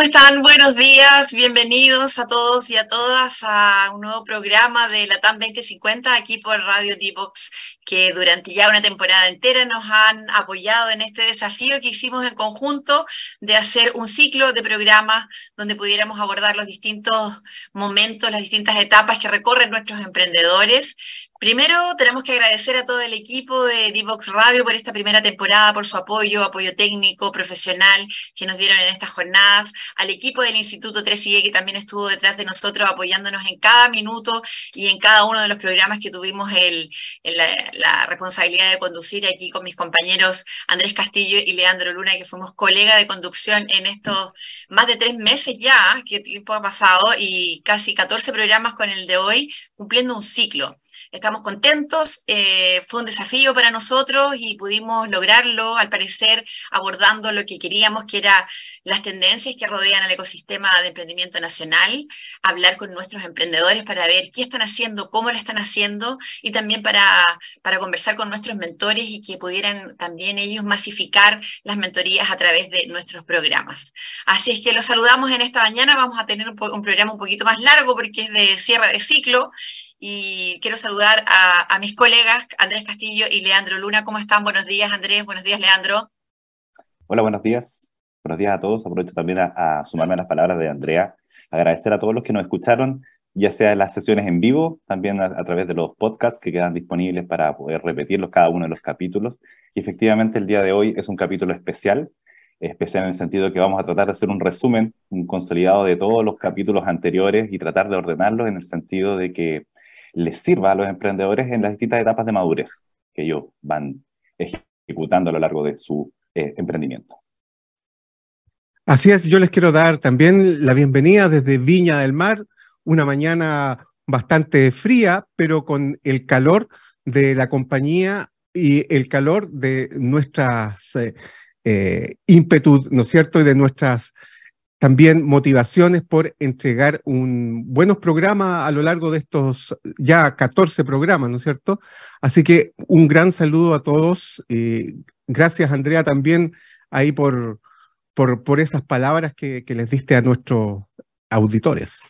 ¿Cómo están? Buenos días, bienvenidos a todos y a todas a un nuevo programa de la TAM 2050 aquí por Radio D-Box, que durante ya una temporada entera nos han apoyado en este desafío que hicimos en conjunto de hacer un ciclo de programas donde pudiéramos abordar los distintos momentos, las distintas etapas que recorren nuestros emprendedores, Primero, tenemos que agradecer a todo el equipo de Divox Radio por esta primera temporada, por su apoyo, apoyo técnico, profesional que nos dieron en estas jornadas, al equipo del Instituto 3IE que también estuvo detrás de nosotros apoyándonos en cada minuto y en cada uno de los programas que tuvimos el, la, la, responsabilidad de conducir aquí con mis compañeros Andrés Castillo y Leandro Luna, que fuimos colega de conducción en estos más de tres meses ya, que tiempo ha pasado, y casi 14 programas con el de hoy, cumpliendo un ciclo. Estamos contentos, eh, fue un desafío para nosotros y pudimos lograrlo, al parecer, abordando lo que queríamos, que era las tendencias que rodean al ecosistema de emprendimiento nacional, hablar con nuestros emprendedores para ver qué están haciendo, cómo lo están haciendo y también para, para conversar con nuestros mentores y que pudieran también ellos masificar las mentorías a través de nuestros programas. Así es que los saludamos en esta mañana, vamos a tener un, un programa un poquito más largo porque es de cierre de ciclo y quiero saludar a, mis colegas Andrés Castillo y Leandro Luna. ¿Cómo están? Buenos días, Andrés. Buenos días, Leandro. Hola, buenos días. Buenos días a todos. Aprovecho también a, sumarme a las palabras de Andrea. Agradecer a todos los que nos escucharon, ya sea en las sesiones en vivo, también a, través de los podcasts que quedan disponibles para poder repetirlos cada uno de los capítulos. Y efectivamente el día de hoy es un capítulo especial, especial en el sentido de que vamos a tratar de hacer un resumen, un consolidado de todos los capítulos anteriores y tratar de ordenarlos en el sentido de que les sirva a los emprendedores en las distintas etapas de madurez que ellos van ejecutando a lo largo de su eh, emprendimiento. Así es, yo les quiero dar también la bienvenida desde Viña del Mar, una mañana bastante fría, pero con el calor de la compañía y el calor de nuestras eh, eh ¿no es cierto? Y de nuestras también motivaciones por entregar un buenos programas a lo largo de estos ya 14 programas, ¿no es cierto? Así que un gran saludo a todos. gracias, Andrea, también ahí por, por, por esas palabras que, que les diste a nuestros auditores.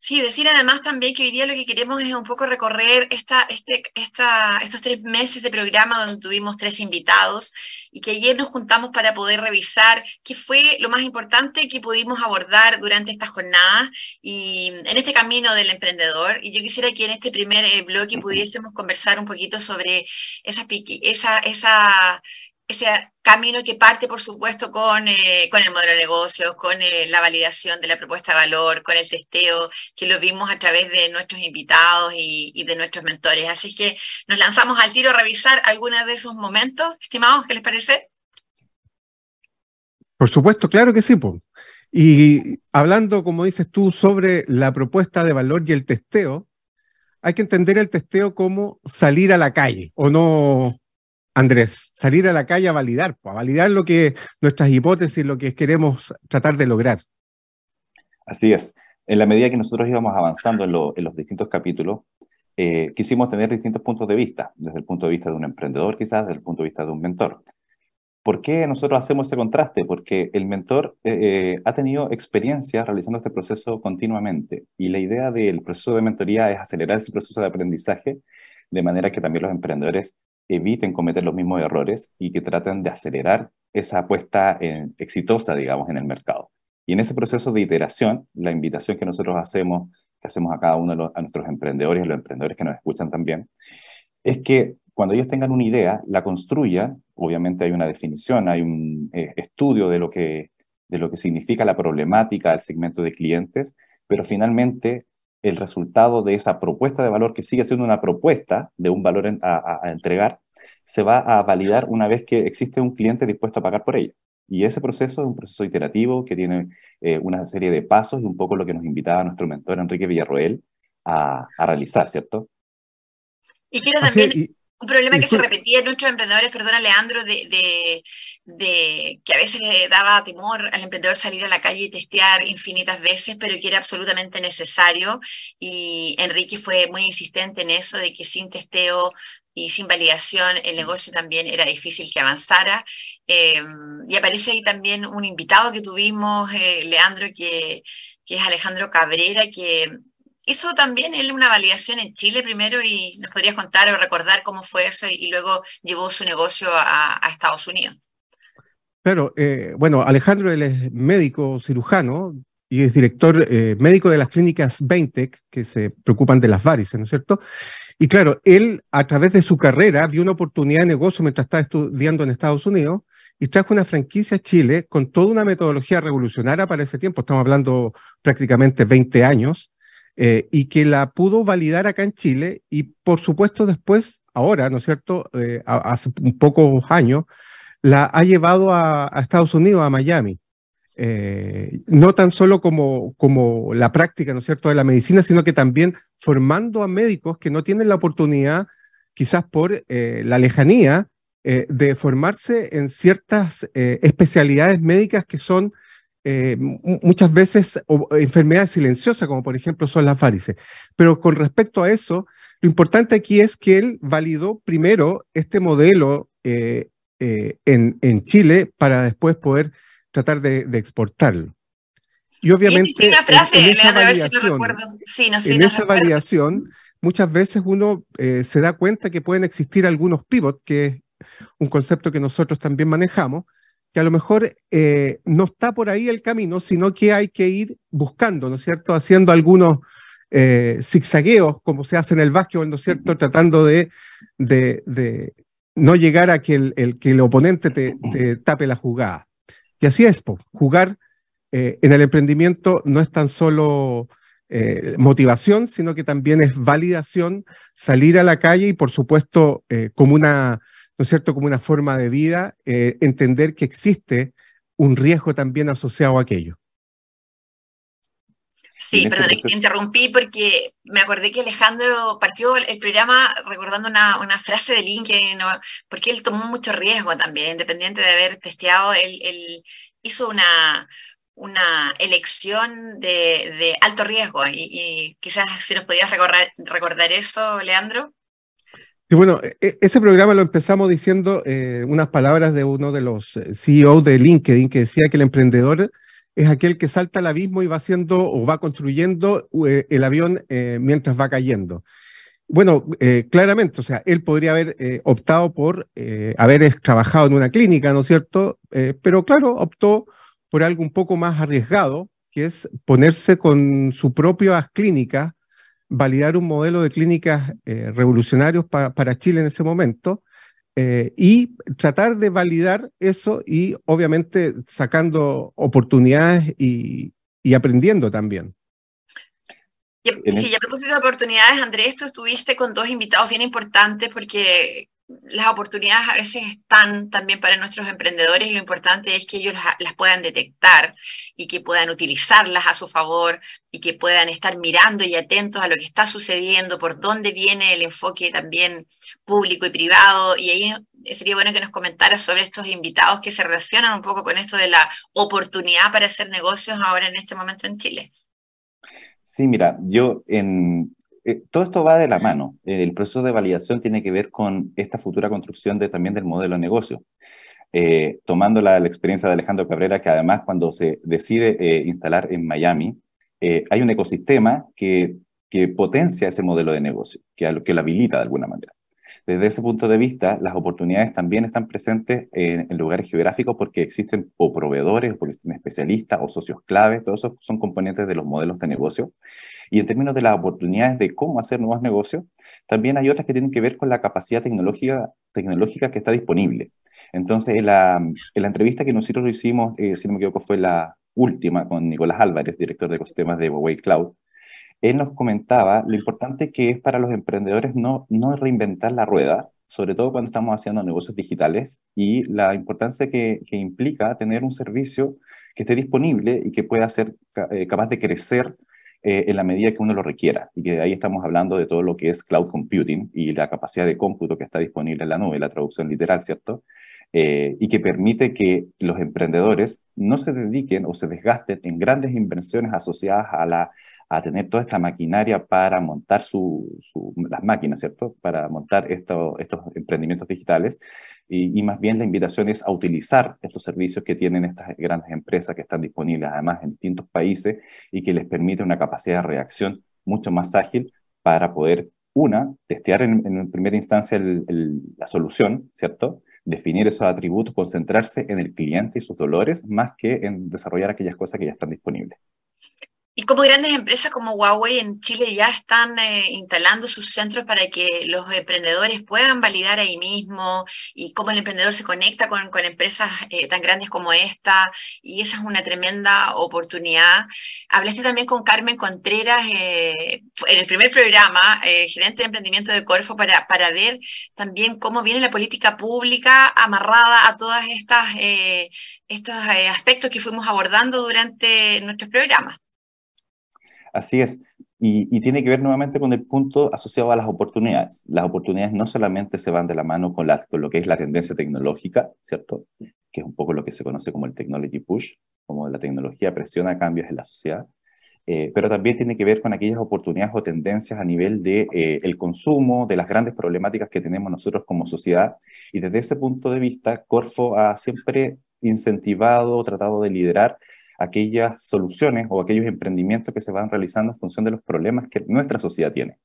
Sí, decir además también que hoy día lo que queremos es un poco recorrer esta, este, esta, estos tres meses de programa donde tuvimos tres invitados y que ayer nos juntamos para poder revisar qué fue lo más importante que pudimos abordar durante estas jornadas y en este camino del emprendedor. Y yo quisiera que en este primer eh, bloque pudiésemos conversar un poquito sobre esa, esa, esa ese camino que parte, por supuesto, con, eh, con el modelo de negocios, con eh, la validación de la propuesta de valor, con el testeo, que lo vimos a través de nuestros invitados y, de nuestros mentores. Así que nos lanzamos al tiro a revisar algunos de esos momentos. Estimados, ¿qué les parece? Por supuesto, claro que sí. Y hablando, como dices tú, sobre la propuesta de valor y el testeo, hay que entender el testeo como salir a la calle, o no, Andrés, salir a la calle a validar, a validar lo que nuestras hipótesis, lo que queremos tratar de lograr. Así es. En la medida que nosotros íbamos avanzando en, los distintos capítulos, eh, quisimos tener distintos puntos de vista, desde el punto de vista de un emprendedor quizás, desde el punto de vista de un mentor. ¿Por qué nosotros hacemos ese contraste? Porque el mentor eh, eh, ha tenido experiencia realizando este proceso continuamente y la idea del proceso de mentoría es acelerar ese proceso de aprendizaje de manera que también los emprendedores eviten cometer los mismos errores y que traten de acelerar esa apuesta en, exitosa, digamos, en el mercado. Y en ese proceso de iteración, la invitación que nosotros hacemos, que hacemos a cada uno de los, nuestros emprendedores, los emprendedores que nos escuchan también, es que cuando ellos tengan una idea, la construyan, obviamente hay una definición, hay un eh, estudio de lo, que, de lo que significa la problemática del segmento de clientes, pero finalmente el resultado de esa propuesta de valor, que sigue siendo una propuesta de un valor a, entregar, se va a validar una vez que existe un cliente dispuesto a pagar por ella. Y ese proceso es un proceso iterativo que tiene eh, una serie de pasos y un poco lo que nos invitaba nuestro mentor Enrique Villarroel a, realizar, ¿cierto? Y quiero también Un problema que se repetía en nuestros emprendedores, perdona Leandro, de, de, que a veces le daba temor al emprendedor salir a la calle y testear infinitas veces, pero que era absolutamente necesario. Y Enrique fue muy insistente en eso, de que sin testeo y sin validación el negocio también era difícil que avanzara. Eh, y aparece ahí también un invitado que tuvimos, eh, Leandro, que, que es Alejandro Cabrera, que hizo también él una validación en Chile primero y nos podrías contar o recordar cómo fue eso y, luego llevó su negocio a, Estados Unidos. Claro, eh, bueno, Alejandro él es médico cirujano y es director eh, médico de las clínicas Baintech, que se preocupan de las varices, ¿no es cierto? Y claro, él a través de su carrera vio una oportunidad de negocio mientras estaba estudiando en Estados Unidos y trajo una franquicia a Chile con toda una metodología revolucionaria para ese tiempo, estamos hablando prácticamente 20 años, eh, y que la pudo validar acá en Chile y por supuesto después, ahora, ¿no es cierto?, eh, hace pocos años, la ha llevado a, Estados Unidos, a Miami. Eh, no tan solo como, como la práctica, ¿no es cierto?, de la medicina, sino que también formando a médicos que no tienen la oportunidad, quizás por la lejanía, de formarse en ciertas especialidades médicas que son eh, muchas veces enfermedades silenciosas, como por ejemplo son las varices. Pero con respecto a eso, lo importante aquí es que él validó primero este modelo eh, eh, en, en, Chile para después poder tratar de, exportarlo. Y obviamente en, esa variación, muchas veces uno se da cuenta que pueden existir algunos pivots, que es un concepto que nosotros también manejamos, que a lo mejor eh, no está por ahí el camino, sino que hay que ir buscando, ¿no es cierto? Haciendo algunos eh, zigzagueos, como se hace en el básquetbol, ¿no es cierto? Tratando de, de, no llegar a que el, que el oponente te, tape la jugada. Y así es, jugar eh, en el emprendimiento no es tan solo motivación, sino que también es validación, salir a la calle y, por supuesto, como una ¿no es cierto?, como una forma de vida, eh, entender que existe un riesgo también asociado a aquello. Sí, perdón, te interrumpí porque me acordé que Alejandro partió el programa recordando una, frase de LinkedIn, porque él tomó mucho riesgo también, independiente de haber testeado, él, hizo una, una elección de, alto riesgo y, quizás si nos podías recordar, recordar eso, Leandro. Y bueno, e, e, ese programa lo empezamos diciendo eh, unas palabras de uno de los eh, CEO de LinkedIn que decía que el emprendedor es aquel que salta al abismo y va haciendo o va construyendo eh, el avión mientras va cayendo. Bueno, claramente, o sea, él podría haber optado por haber trabajado en una clínica, ¿no es cierto? pero claro, optó por algo un poco más arriesgado, que es ponerse con su propia clínica validar un modelo de clínicas eh, revolucionarios para Chile en ese momento eh, y tratar de validar eso y obviamente sacando oportunidades y, aprendiendo también. sí, a propósito de oportunidades, Andrés, tú estuviste con dos invitados bien importantes porque las oportunidades a veces están también para nuestros emprendedores y lo importante es que ellos las, puedan detectar y que puedan utilizarlas a su favor y que puedan estar mirando y atentos a lo que está sucediendo, por dónde viene el enfoque también público y privado. Y ahí sería bueno que nos comentara sobre estos invitados que se relacionan un poco con esto de la oportunidad para hacer negocios ahora en este momento en Chile. Sí, mira, yo en, eh, todo esto va de la mano. el proceso de validación tiene que ver con esta futura construcción de, también del modelo de negocio. Eh, tomando la, experiencia de Alejandro Cabrera, que además cuando se decide eh, instalar en Miami, hay un ecosistema que, que potencia ese modelo de negocio, que, que lo habilita de alguna manera. Desde ese punto de vista, las oportunidades también están presentes en, lugares geográficos porque existen o proveedores, o porque existen especialistas o socios claves, todos esos son componentes de los modelos de negocio. Y en términos de las oportunidades de cómo hacer nuevos negocios, también hay otras que tienen que ver con la capacidad tecnológica, tecnológica que está disponible. Entonces, en la, en la entrevista que nosotros hicimos, eh, si no me equivoco, fue la última con Nicolás Álvarez, director de ecosistemas de Huawei Cloud, él nos comentaba lo importante que es para los emprendedores no, no reinventar la rueda, sobre todo cuando estamos haciendo negocios digitales, y la importancia que, que implica tener un servicio que esté disponible y que pueda ser eh, capaz de crecer eh, en la medida que uno lo requiera. Y que de ahí estamos hablando de todo lo que es cloud computing y la capacidad de cómputo que está disponible en la nube, la traducción literal, ¿cierto? Eh, y que permite que los emprendedores no se dediquen o se desgasten en grandes inversiones asociadas a, la, a tener toda esta maquinaria para montar su, las máquinas, ¿cierto? Para montar estos emprendimientos digitales. Y, y, más bien la invitación es a utilizar estos servicios que tienen estas grandes empresas que están disponibles además en distintos países y que les permite una capacidad de reacción mucho más ágil para poder, una, testear en, en primera instancia la solución, ¿cierto? definir esos atributos, concentrarse en el cliente y sus dolores, más que en desarrollar aquellas cosas que ya están disponibles. Y como grandes empresas como Huawei en Chile ya están eh, instalando sus centros para que los emprendedores puedan validar ahí mismo y cómo el emprendedor se conecta con, con empresas eh, tan grandes como esta. Y esa es una tremenda oportunidad. Hablaste también con Carmen Contreras eh, en el primer programa, gerente de emprendimiento de Corfo, para, para ver también cómo viene la política pública amarrada a todos estos aspectos que fuimos abordando durante nuestros programas. Así es. Y, tiene que ver nuevamente con el punto asociado a las oportunidades. Las oportunidades no solamente se van de la mano con, lo que es la tendencia tecnológica, ¿cierto? Que es un poco lo que se conoce como el technology push, como la tecnología presiona cambios en la sociedad, eh, pero también tiene que ver con aquellas oportunidades o tendencias a nivel de eh, el consumo, de las grandes problemáticas que tenemos nosotros como sociedad. Y desde ese punto de vista, Corfo ha siempre incentivado, tratado de liderar aquellas soluciones o aquellos emprendimientos que se van realizando en función de los problemas que nuestra sociedad tiene.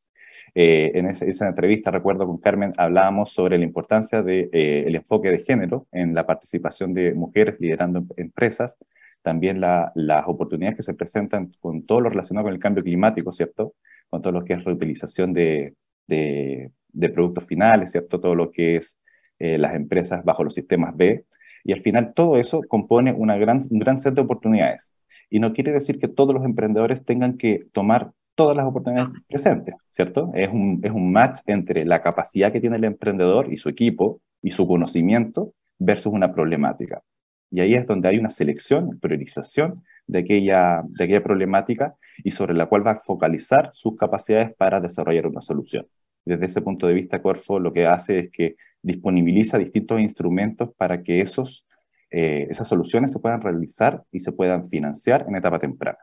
Eh, en esa, entrevista, recuerdo con Carmen, hablábamos sobre la importancia del de, eh, enfoque de género en la participación de mujeres liderando em, empresas, también las oportunidades que se presentan con todo lo relacionado con el cambio climático, ¿cierto? Con todo lo que es reutilización de, de, productos finales, ¿cierto? Todo lo que es eh, las empresas bajo los sistemas B, y al final todo eso compone una gran, un gran set de oportunidades. Y no quiere decir que todos los emprendedores tengan que tomar todas las oportunidades presentes, ¿cierto? Es un, es un match entre la capacidad que tiene el emprendedor y su equipo y su conocimiento versus una problemática. Y ahí es donde hay una selección, priorización de aquella, de aquella problemática y sobre la cual va a focalizar sus capacidades para desarrollar una solución. Desde ese punto de vista, Corfo lo que hace es que disponibiliza distintos instrumentos para que esos, eh, esas soluciones se puedan realizar y se puedan financiar en etapa temprana.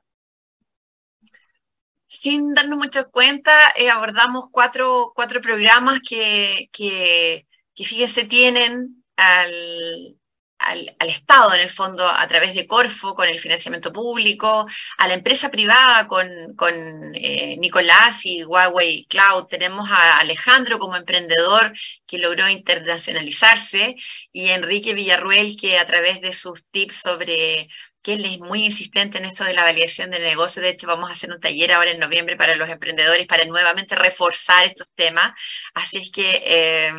Sin darnos mucha cuenta, eh, abordamos cuatro, cuatro programas que, que, que, fíjense, tienen al, al, Estado, en el fondo, a través de Corfo, con el financiamiento público, a la empresa privada con, con eh, Nicolás y Huawei Cloud. Tenemos a Alejandro como emprendedor que logró internacionalizarse y Enrique Villarruel que a través de sus tips sobre que él es muy insistente en esto de la validación del negocio. De hecho, vamos a hacer un taller ahora en noviembre para los emprendedores para nuevamente reforzar estos temas. Así es que eh,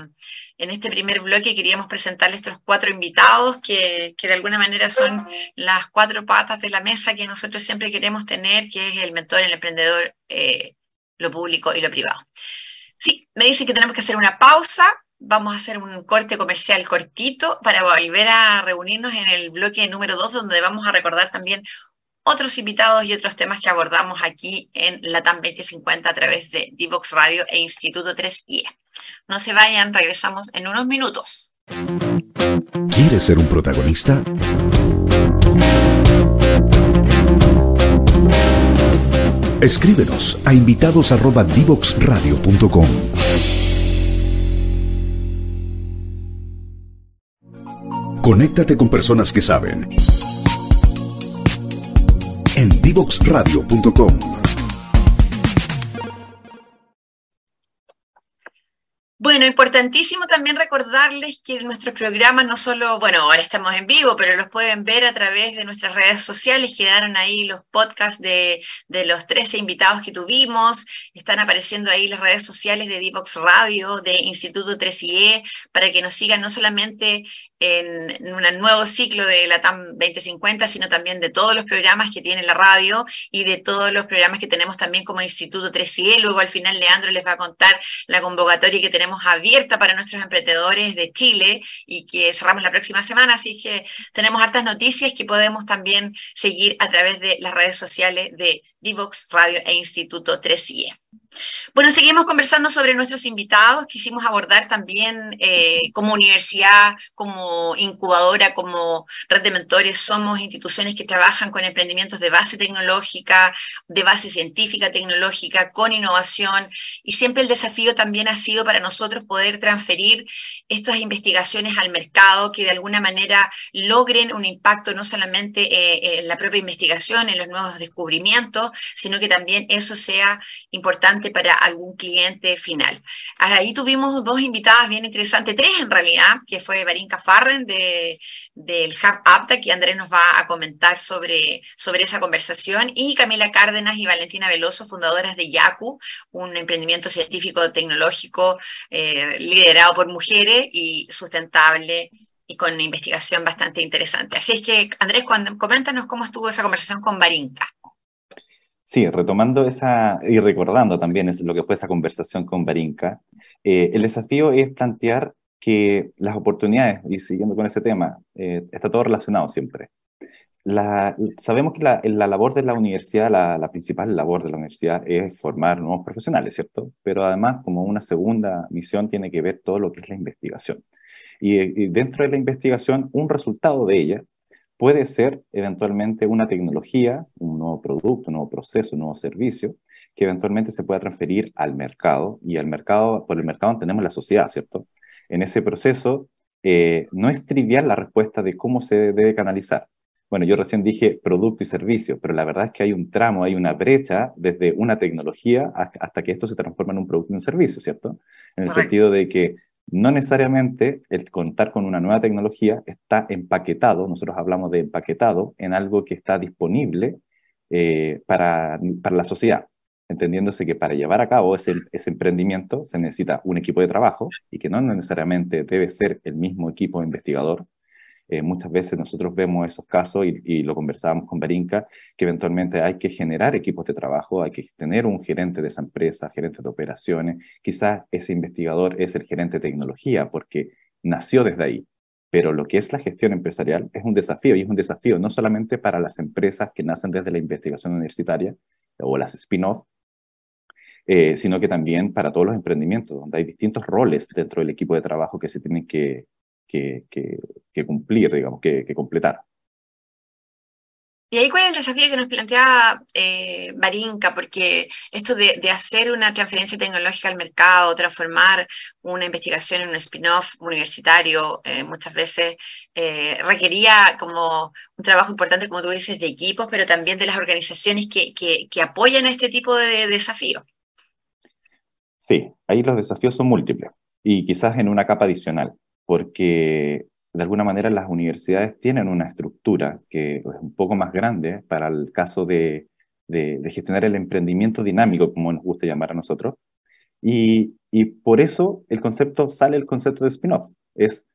en este primer bloque queríamos presentarles estos cuatro invitados que, de alguna manera son las cuatro patas de la mesa que nosotros siempre queremos tener, que es el mentor, el emprendedor, eh, lo público y lo privado. Sí, me dicen que tenemos que hacer una pausa. Vamos a hacer un corte comercial cortito para volver a reunirnos en el bloque número dos, donde vamos a recordar también otros invitados y otros temas que abordamos aquí en la TAM 2050 a través de Divox Radio e Instituto 3IE. No se vayan, regresamos en unos minutos. ¿Quieres ser un protagonista? Escríbenos a invitados@divoxradio.com. Conéctate con personas que saben en divoxradio.com. Bueno, importantísimo también recordarles que nuestros programas no solo, bueno, ahora estamos en vivo, pero los pueden ver a través de nuestras redes sociales. Quedaron ahí los podcasts de, de los 13 invitados que tuvimos. Están apareciendo ahí las redes sociales de Divox Radio, de Instituto 3IE, para que nos sigan no solamente en, un nuevo ciclo de la TAM 2050, sino también de todos los programas que tiene la radio y de todos los programas que tenemos también como Instituto 3IE. Luego al final Leandro les va a contar la convocatoria que tenemos abierta para nuestros emprendedores de Chile y que cerramos la próxima semana, así que tenemos hartas noticias que podemos también seguir a través de las redes sociales de Divox Radio e Instituto 3IE. Bueno, seguimos conversando sobre nuestros invitados. Quisimos abordar también eh, como universidad, como incubadora, como red de mentores, somos instituciones que trabajan con emprendimientos de base tecnológica, de base científica tecnológica, con innovación. Y siempre el desafío también ha sido para nosotros poder transferir estas investigaciones al mercado, que de alguna manera logren un impacto no solamente eh, en la propia investigación, en los nuevos descubrimientos, sino que también eso sea importante para algún cliente final. Ahí tuvimos dos invitadas bien interesantes, tres en realidad, que fue Barinka Farren de, del Hub Apta, que Andrés nos va a comentar sobre, sobre esa conversación, y Camila Cárdenas y Valentina Veloso, fundadoras de Yaku, un emprendimiento científico tecnológico eh, liderado por mujeres y sustentable y con investigación bastante interesante. Así es que, Andrés, cuando, coméntanos cómo estuvo esa conversación con Barinka. Sí, retomando esa y recordando también es lo que fue esa conversación con Barinka, eh, el desafío es plantear que las oportunidades, y siguiendo con ese tema, eh, está todo relacionado siempre. La, sabemos que la, la, labor de la universidad, la, la, principal labor de la universidad es formar nuevos profesionales, ¿cierto? Pero además, como una segunda misión, tiene que ver todo lo que es la investigación. Y, y dentro de la investigación, un resultado de ella puede ser eventualmente una tecnología, un nuevo producto, un nuevo proceso, un nuevo servicio, que eventualmente se pueda transferir al mercado. Y al mercado, por el mercado tenemos la sociedad, ¿cierto? En ese proceso, eh, no es trivial la respuesta de cómo se debe canalizar. Bueno, yo recién dije producto y servicio, pero la verdad es que hay un tramo, hay una brecha desde una tecnología hasta que esto se transforma en un producto y un servicio, ¿cierto? En el sentido de que no necesariamente el contar con una nueva tecnología está empaquetado, nosotros hablamos de empaquetado, en algo que está disponible eh, para, para, la sociedad, entendiéndose que para llevar a cabo ese, ese emprendimiento se necesita un equipo de trabajo y que no necesariamente debe ser el mismo equipo investigador, eh, muchas veces nosotros vemos esos casos y, lo conversábamos con Berinca, que eventualmente hay que generar equipos de trabajo, hay que tener un gerente de esa empresa, gerente de operaciones, quizás ese investigador es el gerente de tecnología porque nació desde ahí. Pero lo que es la gestión empresarial es un desafío y es un desafío no solamente para las empresas que nacen desde la investigación universitaria o las spin-off, eh, sino que también para todos los emprendimientos, donde hay distintos roles dentro del equipo de trabajo que se tienen que, que, cumplir, digamos, que, completar. Y ahí cuál es el desafío que nos plantea eh, Barinca, porque esto de, hacer una transferencia tecnológica al mercado, transformar una investigación en un spin-off universitario, eh, muchas veces eh, requería como un trabajo importante, como tú dices, de equipos, pero también de las organizaciones que, que apoyan este tipo de desafíos. Sí, ahí los desafíos son múltiples y quizás en una capa adicional porque de alguna manera las universidades tienen una estructura que es un poco más grande para el caso de, gestionar el emprendimiento dinámico, como nos gusta llamar a nosotros. Y, por eso el concepto sale el concepto de spin-off. Es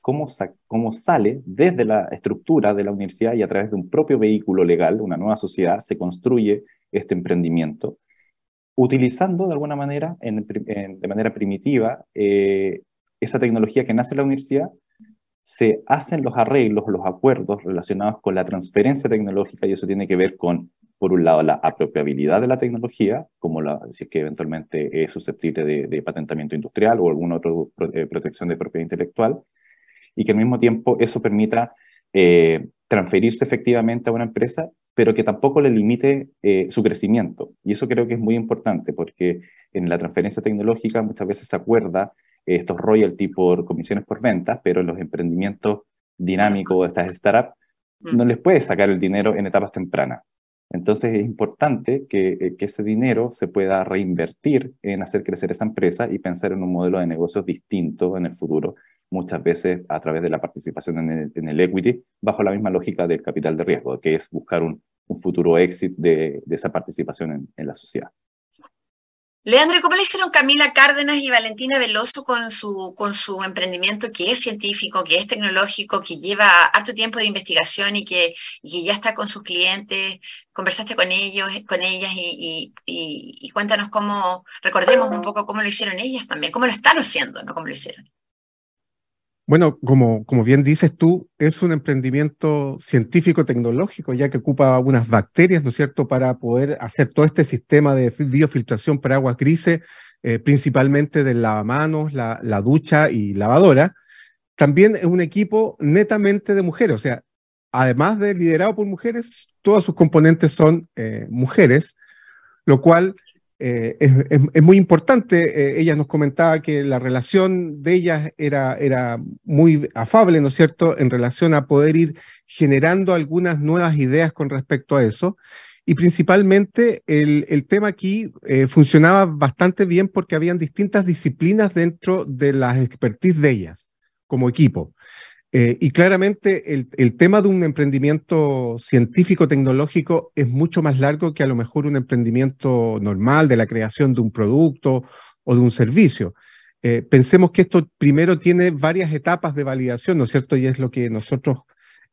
cómo, cómo sale desde la estructura de la universidad y a través de un propio vehículo legal, una nueva sociedad, se construye este emprendimiento, utilizando de alguna manera, de manera primitiva, eh, esa tecnología que nace en la universidad, se hacen los arreglos, los acuerdos relacionados con la transferencia tecnológica y eso tiene que ver con, por un lado, la apropiabilidad de la tecnología, como la, si es que eventualmente es susceptible de, patentamiento industrial o alguna otra eh, protección de propiedad intelectual, y que al mismo tiempo eso permita eh, transferirse efectivamente a una empresa, pero que tampoco le limite eh, su crecimiento. Y eso creo que es muy importante, porque en la transferencia tecnológica muchas veces se acuerda estos royalty por comisiones por ventas, pero en los emprendimientos dinámicos, estas startups, mm. no les puedes sacar el dinero en etapas tempranas. Entonces es importante que, eh, que, ese dinero se pueda reinvertir en hacer crecer esa empresa y pensar en un modelo de negocios distinto en el futuro, muchas veces a través de la participación en el, en el equity, bajo la misma lógica del capital de riesgo, que es buscar un, un futuro éxito de, de, esa participación en, en la sociedad. Leandro, ¿cómo le hicieron Camila Cárdenas y Valentina Veloso con su, con su emprendimiento que es científico, que es tecnológico, que lleva harto tiempo de investigación y que, ya está con sus clientes? Conversaste con ellos, con ellas y, y, cuéntanos cómo, recordemos un poco cómo lo hicieron ellas también, cómo lo están haciendo, no cómo lo hicieron. Bueno, como, como bien dices tú, es un emprendimiento científico-tecnológico, ya que ocupa unas bacterias, ¿no es cierto?, para poder hacer todo este sistema de biofiltración para aguas grises, eh, principalmente del lavamanos, la, la ducha y lavadora. También es un equipo netamente de mujeres, o sea, además de liderado por mujeres, todos sus componentes son eh, mujeres, lo cual eh, es, muy importante. Eh, ella nos comentaba que la relación de ellas era, era muy afable, ¿no es cierto?, en relación a poder ir generando algunas nuevas ideas con respecto a eso. Y principalmente el, el tema aquí funcionaba bastante bien porque habían distintas disciplinas dentro de las expertise de ellas como equipo. Eh, y claramente el, tema de un emprendimiento científico-tecnológico es mucho más largo que a lo mejor un emprendimiento normal de la creación de un producto o de un servicio. Eh, pensemos que esto primero tiene varias etapas de validación, ¿no es cierto? Y es lo que nosotros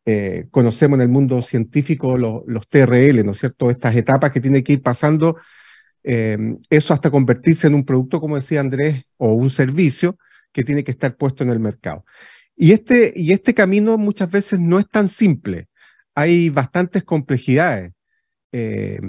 eh, conocemos en el mundo científico, los TRL, ¿no es cierto? Estas etapas que tiene que ir pasando, eso hasta convertirse en un producto, como decía Andrés, o un servicio que tiene que estar puesto en el mercado. Y este, y este camino muchas veces no es tan simple. Hay bastantes complejidades. Eh,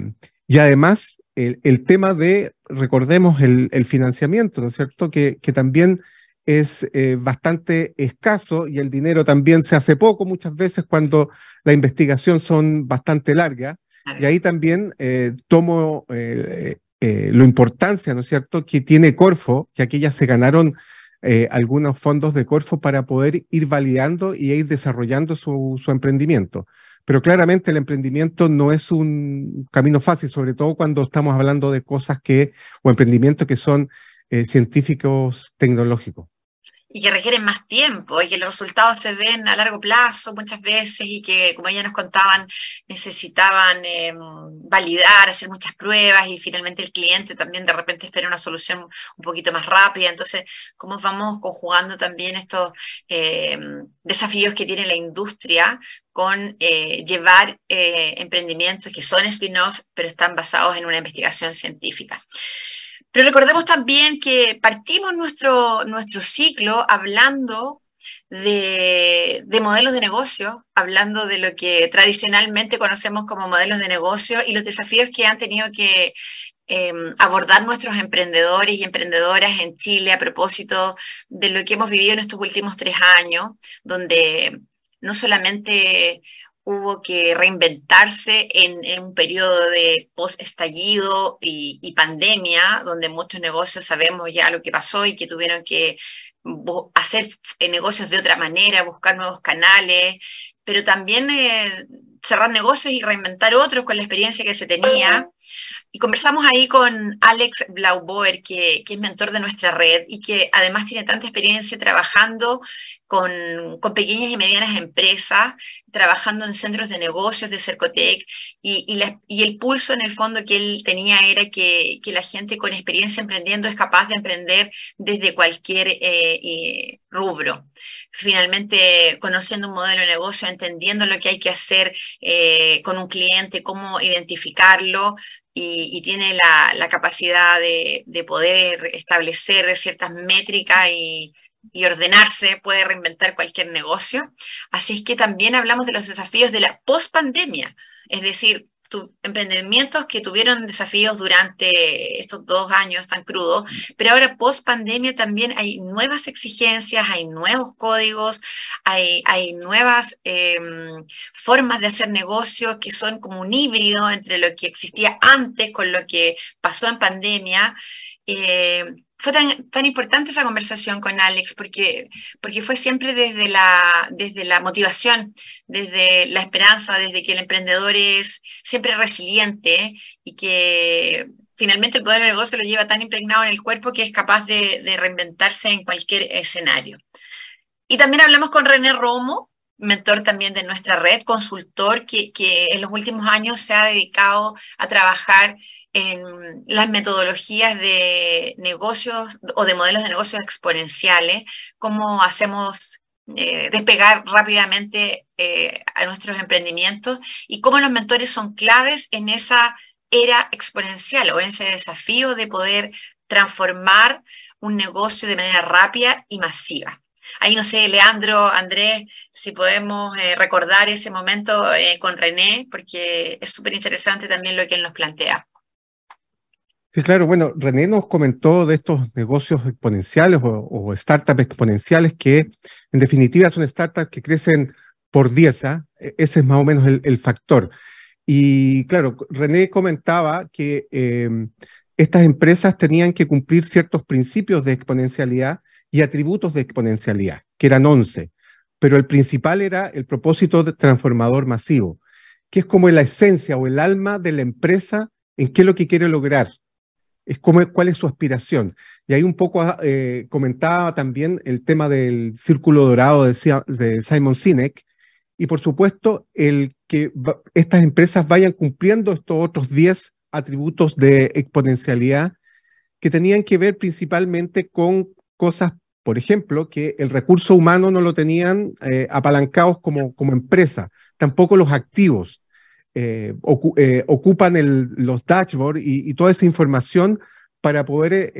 y además, el, tema de, recordemos, el, financiamiento, ¿no es cierto? Que, que también es eh, bastante escaso y el dinero también se hace poco muchas veces cuando la investigación son bastante largas. Y ahí también eh, tomo la importancia, ¿no es cierto?, que tiene Corfo, que aquellas se ganaron eh, algunos fondos de Corfo para poder ir validando y ir desarrollando su, emprendimiento. Pero claramente el emprendimiento no es un camino fácil, sobre todo cuando estamos hablando de cosas que, o emprendimientos que son eh, científicos tecnológicos y que requieren más tiempo y que los resultados se ven a largo plazo muchas veces y que, como ya nos contaban, necesitaban em, validar, hacer muchas pruebas y finalmente el cliente también de repente espera una solución un poquito más rápida. Entonces, ¿cómo vamos conjugando también estos em, desafíos que tiene la industria con eh, llevar eh, emprendimientos que son spin-off, pero están basados en una investigación científica? Pero recordemos también que partimos nuestro, nuestro ciclo hablando de, modelos de negocio, hablando de lo que tradicionalmente conocemos como modelos de negocio y los desafíos que han tenido que em, abordar nuestros emprendedores y emprendedoras en Chile a propósito de lo que hemos vivido en estos últimos tres años, donde no solamente hubo que reinventarse en, un periodo de post-estallido y, pandemia, donde muchos negocios sabemos ya lo que pasó y que tuvieron que hacer negocios de otra manera, buscar nuevos canales, pero también eh, cerrar negocios y reinventar otros con la experiencia que se tenía. Y conversamos ahí con Alex Blauboer, que, que, es mentor de nuestra red y que además tiene tanta experiencia trabajando con, con pequeñas y medianas empresas, trabajando en centros de negocios de Cercotec y, y, el pulso en el fondo que él tenía era que, que, la gente con experiencia emprendiendo es capaz de emprender desde cualquier eh, rubro. Finalmente, conociendo un modelo de negocio, entendiendo lo que hay que hacer eh, con un cliente, cómo identificarlo, y, tiene la, capacidad de, poder establecer ciertas métricas y, y, ordenarse, puede reinventar cualquier negocio. Así es que también hablamos de los desafíos de la post-pandemia, es decir, emprendimientos que tuvieron desafíos durante estos dos años tan crudos, pero ahora post pandemia también hay nuevas exigencias, hay nuevos códigos, hay, hay nuevas em, formas de hacer negocio que son como un híbrido entre lo que existía antes con lo que pasó en pandemia. Eh, fue tan, tan, importante esa conversación con Alex porque, porque fue siempre desde la, desde la motivación, desde la esperanza, desde que el emprendedor es siempre resiliente y que finalmente el poder del negocio lo lleva tan impregnado en el cuerpo que es capaz de, de reinventarse en cualquier escenario. Y también hablamos con René Romo, mentor también de nuestra red, consultor que, que en los últimos años se ha dedicado a trabajar en las metodologías de negocios o de modelos de negocios exponenciales, cómo hacemos eh, despegar rápidamente eh, a nuestros emprendimientos y cómo los mentores son claves en esa era exponencial o en ese desafío de poder transformar un negocio de manera rápida y masiva. Ahí no sé, Leandro, Andrés, si podemos eh, recordar ese momento con René, porque es súper interesante también lo que él nos plantea. Sí, claro, bueno, René nos comentó de estos negocios exponenciales o, startups exponenciales que en definitiva son startups que crecen por 10, ¿ah? E, ese es más o menos el, factor. Y claro, René comentaba que em, estas empresas tenían que cumplir ciertos principios de exponencialidad y atributos de exponencialidad, que eran 11, pero el principal era el propósito de transformador masivo, que es como la esencia o el alma de la empresa en qué es lo que quiere lograr, es como, cuál es su aspiración. Y ahí un poco eh, comentaba también el tema del círculo dorado de, de Simon Sinek, y por supuesto el que estas empresas vayan cumpliendo estos otros 10 atributos de exponencialidad que tenían que ver principalmente con cosas por ejemplo, que el recurso humano no lo tenían eh, apalancados como, como empresa, tampoco los activos. Eh, eh, ocupan los dashboards y, toda esa información para poder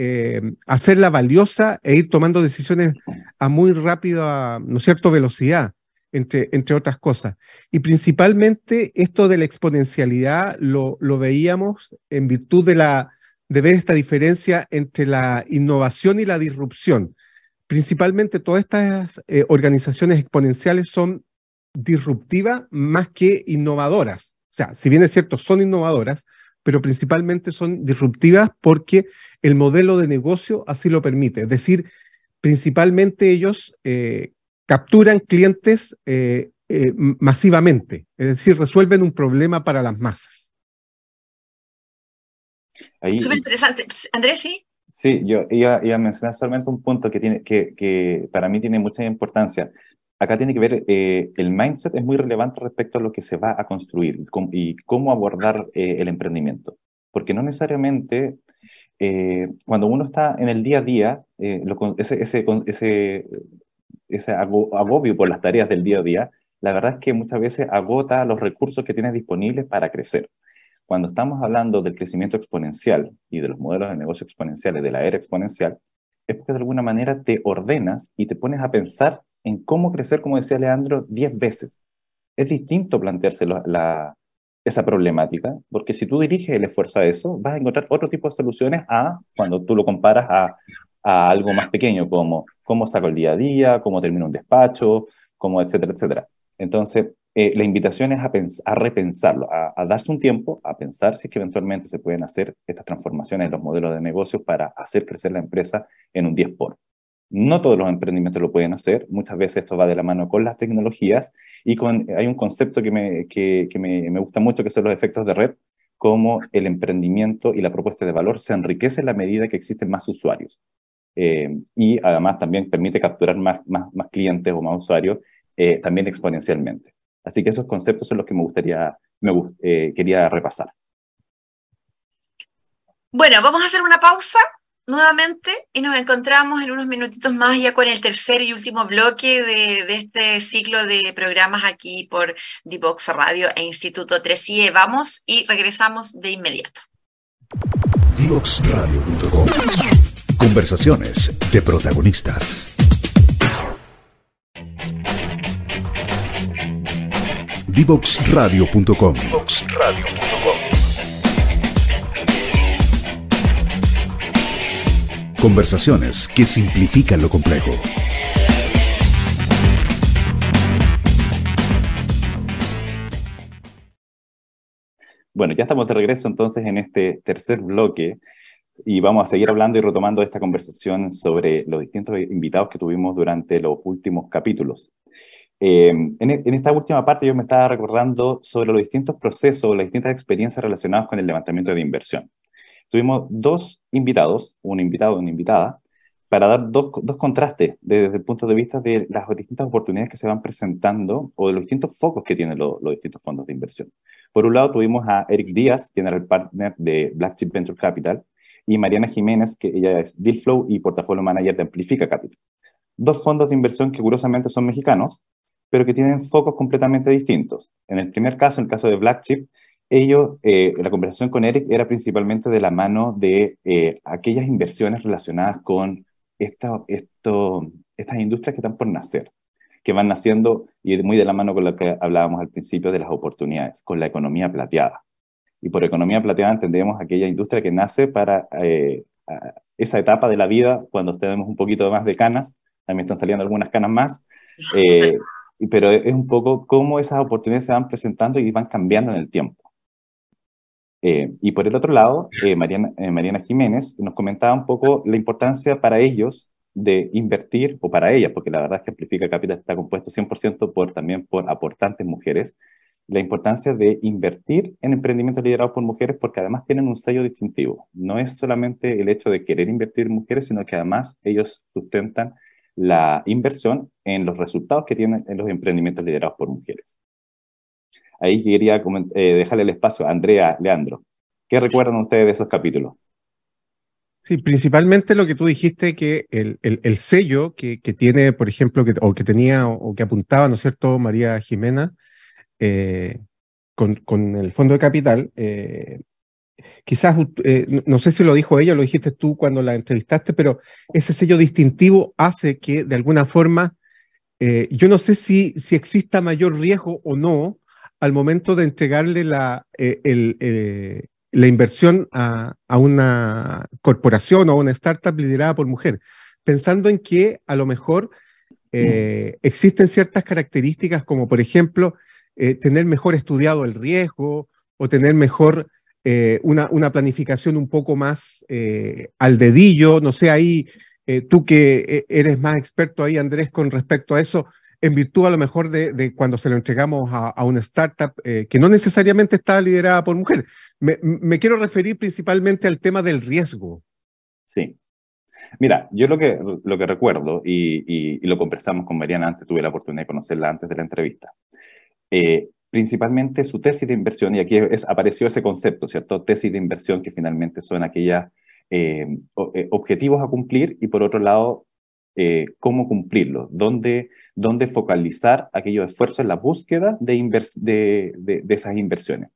hacerla valiosa e ir tomando decisiones a muy rápida, ¿no cierto?, velocidad, entre, entre otras cosas. Y principalmente esto de la exponencialidad lo, lo veíamos en virtud de, la, de ver esta diferencia entre la innovación y la disrupción principalmente todas estas eh, organizaciones exponenciales son disruptivas más que innovadoras. O sea, si bien es cierto, son innovadoras, pero principalmente son disruptivas porque el modelo de negocio así lo permite. Es decir, principalmente ellos eh, capturan clientes eh, masivamente, es decir, resuelven un problema para las masas. Súper interesante. Andrés, sí. Sí, yo iba, a mencionar solamente un punto que, tiene, que, que para mí tiene mucha importancia. Acá tiene que ver, eh, el mindset es muy relevante respecto a lo que se va a construir y cómo abordar eh, el emprendimiento. Porque no necesariamente eh, cuando uno está en el día a día, ese, ese, ese, ese agobio por las tareas del día a día, la verdad es que muchas veces agota los recursos que tienes disponibles para crecer. Cuando estamos hablando del crecimiento exponencial y de los modelos de negocio exponenciales, de la era exponencial, es porque de alguna manera te ordenas y te pones a pensar en cómo crecer, como decía Leandro, 10 veces. Es distinto plantearse la, esa problemática, porque si tú diriges el esfuerzo a eso, vas a encontrar otro tipo de soluciones a cuando tú lo comparas a, a algo más pequeño, como cómo saco el día a día, cómo termino un despacho, como etcétera, etcétera. Entonces, eh, la invitación es a, repensarlo, a, darse un tiempo, a pensar si es que eventualmente se pueden hacer estas transformaciones en los modelos de negocio para hacer crecer la empresa en un 10 por. No todos los emprendimientos lo pueden hacer, muchas veces esto va de la mano con las tecnologías y con, hay un concepto que, me, que, me, gusta mucho que son los efectos de red, como el emprendimiento y la propuesta de valor se enriquece en la medida que existen más usuarios. Eh, y además también permite capturar más, más, más clientes o más usuarios eh, también exponencialmente. Así que esos conceptos son los que me gustaría, me eh, quería repasar. Bueno, vamos a hacer una pausa nuevamente y nos encontramos en unos minutitos más ya con el tercer y último bloque de, este ciclo de programas aquí por Divox Radio e Instituto 3IE. Vamos y regresamos de inmediato. Divoxradio.com Conversaciones de protagonistas. Divoxradio.com. Conversaciones que simplifican lo complejo. Bueno, ya estamos de regreso entonces en este tercer bloque y vamos a seguir hablando y retomando esta conversación sobre los distintos invitados que tuvimos durante los últimos capítulos. Eh, e, en, esta última parte yo me estaba recordando sobre los distintos procesos, las distintas experiencias relacionadas con el levantamiento de inversión. Tuvimos dos invitados, un invitado y una invitada, para dar dos, dos contrastes desde el punto de vista de las distintas oportunidades que se van presentando o de los distintos focos que tienen los, los distintos fondos de inversión. Por un lado tuvimos a Eric Díaz, el partner de Black Chip Venture Capital, y Mariana Jiménez, que ella es Deal Flow y portafolio manager de Amplifica Capital. Dos fondos de inversión que curiosamente son mexicanos, pero que tienen focos completamente distintos. En el primer caso, en el caso de Black Chip, ellos, eh, la conversación con Eric era principalmente de la mano de eh, aquellas inversiones relacionadas con esta, esto, estas industrias que están por nacer, que van naciendo y muy de la mano con lo que hablábamos al principio de las oportunidades, con la economía plateada. Y por economía plateada entendemos aquella industria que nace para eh, esa etapa de la vida cuando tenemos un poquito más de canas, también están saliendo algunas canas más, eh, pero es un poco cómo esas oportunidades se van presentando y van cambiando en el tiempo. Eh, y por el otro lado, eh, Mariana, Mariana, Jiménez nos comentaba un poco la importancia para ellos de invertir, o para ellas, porque la verdad es que Amplifica Capital está compuesto 100% por, también por aportantes mujeres, la importancia de invertir en emprendimientos liderados por mujeres porque además tienen un sello distintivo. No es solamente el hecho de querer invertir en mujeres, sino que además ellos sustentan la inversión en los resultados que tienen en los emprendimientos liderados por mujeres. Ahí quería eh, dejarle el espacio a Andrea Leandro. ¿Qué recuerdan ustedes de esos capítulos? Sí, principalmente lo que tú dijiste, que el, el, sello que, que, tiene, por ejemplo, que, o que tenía o, que apuntaba, ¿no es cierto?, María Jimena, eh, con, con, el Fondo de Capital, eh, quizás, no sé si lo dijo ella lo dijiste tú cuando la entrevistaste, pero ese sello distintivo hace que de alguna forma, yo no sé si, si exista mayor riesgo o no al momento de entregarle la, eh, el, la inversión a, a, una corporación o a una startup liderada por mujer, pensando en que a lo mejor existen ciertas características como, por ejemplo, tener mejor estudiado el riesgo o tener mejor eh, una, una, planificación un poco más eh, al dedillo, no sé, ahí eh, tú que eres más experto ahí, Andrés, con respecto a eso, en virtud a lo mejor de, cuando se lo entregamos a, una startup que no necesariamente está liderada por mujer. Me, quiero referir principalmente al tema del riesgo. Sí. Mira, yo lo que, lo que recuerdo, y, y, lo conversamos con Mariana antes, tuve la oportunidad de conocerla antes de la entrevista, eh, principalmente su tesis de inversión, y aquí es, apareció ese concepto, ¿cierto? Tesis de inversión que finalmente son aquellos eh, eh, objetivos a cumplir y por otro lado, eh, cómo cumplirlos, dónde, dónde focalizar aquellos esfuerzos en la búsqueda de, de, de esas inversiones.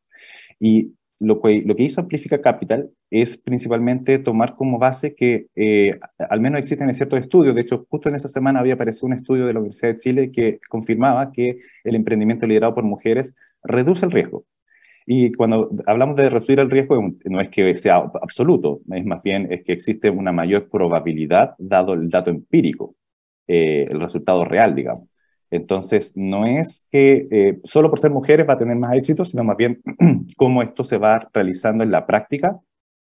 Y lo que, lo que hizo Amplifica Capital es principalmente tomar como base que eh, al menos existen ciertos estudios, de hecho justo en esa semana había aparecido un estudio de la Universidad de Chile que confirmaba que el emprendimiento liderado por mujeres reduce el riesgo. Y cuando hablamos de reducir el riesgo, no es que sea absoluto, es más bien es que existe una mayor probabilidad dado el dato empírico, eh, el resultado real, digamos. Entonces, no es que eh, solo por ser mujeres va a tener más éxito, sino más bien cómo esto se va realizando en la práctica,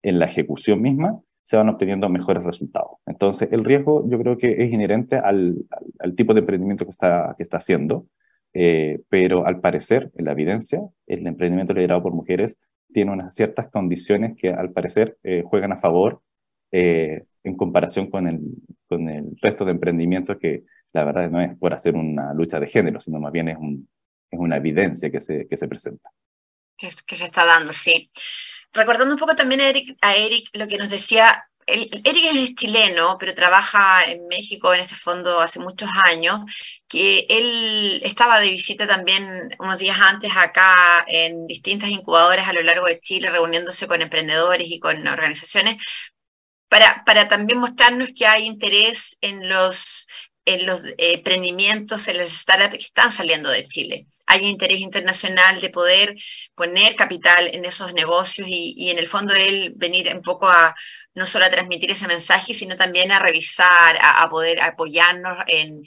en la ejecución misma, se van obteniendo mejores resultados. Entonces, el riesgo yo creo que es inherente al, tipo de emprendimiento que está, que está haciendo, eh, pero al parecer, en la evidencia, el emprendimiento liderado por mujeres tiene unas ciertas condiciones que al parecer eh, juegan a favor en comparación con el, con el resto de emprendimientos que la verdad no es por hacer una lucha de género, sino más bien es, un, es una evidencia que se, que se presenta. Que, se está dando, sí. Recordando un poco también a Eric lo que nos decía, Eric es chileno, pero trabaja en México en este fondo hace muchos años, que él estaba de visita también unos días antes acá en distintas incubadoras a lo largo de Chile, reuniéndose con emprendedores y con organizaciones, para, para también mostrarnos que hay interés en los en los emprendimientos, en las startups que están saliendo de Chile. Hay interés internacional de poder poner capital en esos negocios y, en el fondo él venir un poco a no solo a transmitir ese mensaje, sino también a revisar, a, poder apoyarnos en,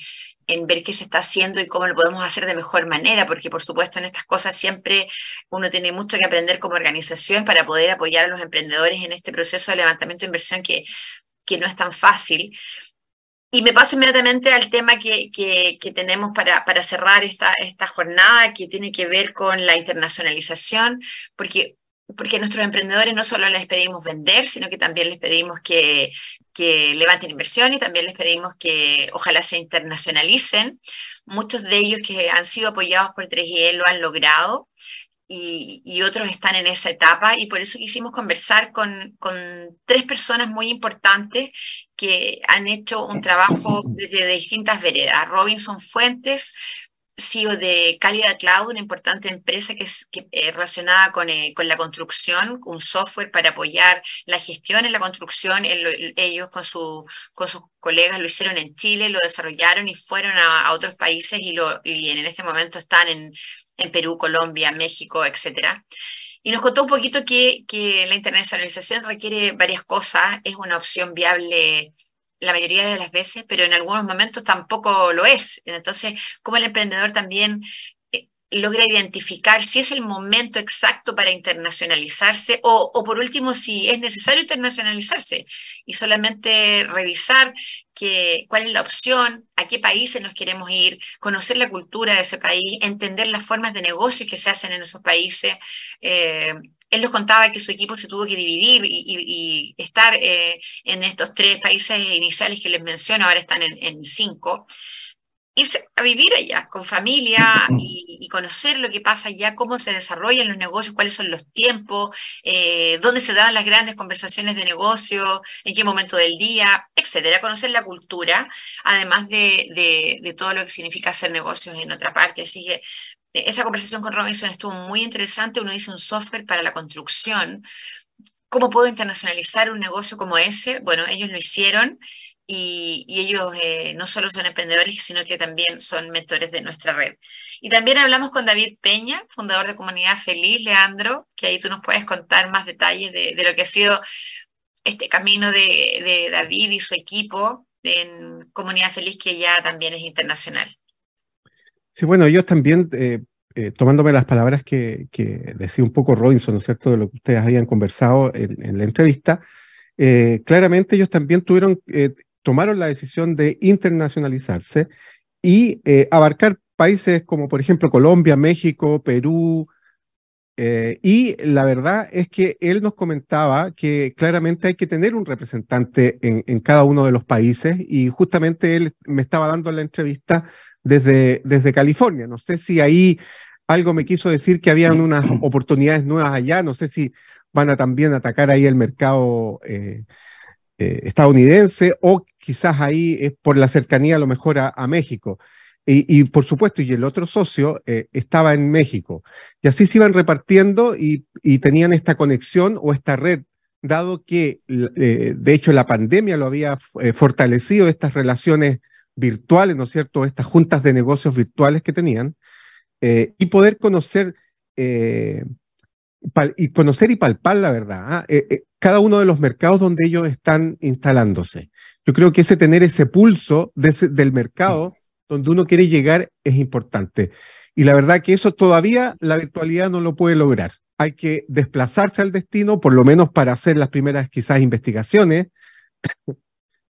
ver qué se está haciendo y cómo lo podemos hacer de mejor manera, porque por supuesto en estas cosas siempre uno tiene mucho que aprender como organización para poder apoyar a los emprendedores en este proceso de levantamiento de inversión que no es tan fácil. Y me paso inmediatamente al tema que, que, tenemos para, para, cerrar esta, esta jornada, que tiene que ver con la internacionalización, porque, porque a nuestros emprendedores no solo les pedimos vender, sino que también les pedimos que, que levanten inversión y también les pedimos que ojalá se internacionalicen. Muchos de ellos que han sido apoyados por 3IE lo han logrado y, otros están en esa etapa y por eso quisimos conversar con, con, tres personas muy importantes que han hecho un trabajo desde distintas veredas. Robinson Fuentes, CEO de Calidad Cloud, una importante empresa que es eh, relacionada con, eh, con, la construcción, un software para apoyar la gestión en la construcción. ellos con, su, con sus colegas lo hicieron en Chile, lo desarrollaron y fueron a, otros países y, lo, y en este momento están en, en Perú, Colombia, México, etcétera. Y nos contó un poquito que, que la internacionalización requiere varias cosas, es una opción viable la mayoría de las veces, pero en algunos momentos tampoco lo es. Entonces, como el emprendedor también logra identificar si es el momento exacto para internacionalizarse o, por último si es necesario internacionalizarse y solamente revisar que, cuál es la opción, a qué países nos queremos ir, conocer la cultura de ese país, entender las formas de negocios que se hacen en esos países, eh, él nos contaba que su equipo se tuvo que dividir y, estar eh, en estos tres países iniciales que les menciono, ahora están en, cinco, irse a vivir allá con familia y, conocer lo que pasa allá, cómo se desarrollan los negocios, cuáles son los tiempos, eh, dónde se dan las grandes conversaciones de negocio, en qué momento del día, etcétera. Conocer la cultura, además de, de todo lo que significa hacer negocios en otra parte. Así que esa conversación con Robinson estuvo muy interesante. Uno dice un software para la construcción. ¿Cómo puedo internacionalizar un negocio como ese? Bueno, ellos lo hicieron y, ellos eh, no solo son emprendedores, sino que también son mentores de nuestra red. Y también hablamos con David Peña, fundador de Comunidad Feliz, Leandro, que ahí tú nos puedes contar más detalles de, lo que ha sido este camino de, David y su equipo en Comunidad Feliz, que ya también es internacional. Sí, bueno, ellos también, eh, eh, tomándome las palabras que, decía un poco Robinson, ¿no es cierto?, de lo que ustedes habían conversado en, la entrevista, eh, claramente ellos también tuvieron, tomaron la decisión de internacionalizarse y abarcar países como, por ejemplo, Colombia, México, Perú, y la verdad es que él nos comentaba que claramente hay que tener un representante en, en, cada uno de los países y justamente él me estaba dando la entrevista desde, desde California. No sé si ahí algo me quiso decir que habían unas oportunidades nuevas allá, no sé si van a también atacar ahí el mercado eh, eh, estadounidense o quizás ahí es por la cercanía a lo mejor a, México. Y, por supuesto, y el otro socio eh, estaba en México. Y así se iban repartiendo y, tenían esta conexión o esta red, dado que, de hecho, la pandemia lo había fortalecido estas relaciones virtuales, ¿no es cierto?, estas juntas de negocios virtuales que tenían, eh, y poder conocer, eh, y conocer y palpar la verdad, ¿ah? eh, cada uno de los mercados donde ellos están instalándose. Yo creo que ese tener ese pulso del mercado donde uno quiere llegar es importante. Y la verdad que eso todavía la virtualidad no lo puede lograr. Hay que desplazarse al destino, por lo menos para hacer las primeras quizás investigaciones,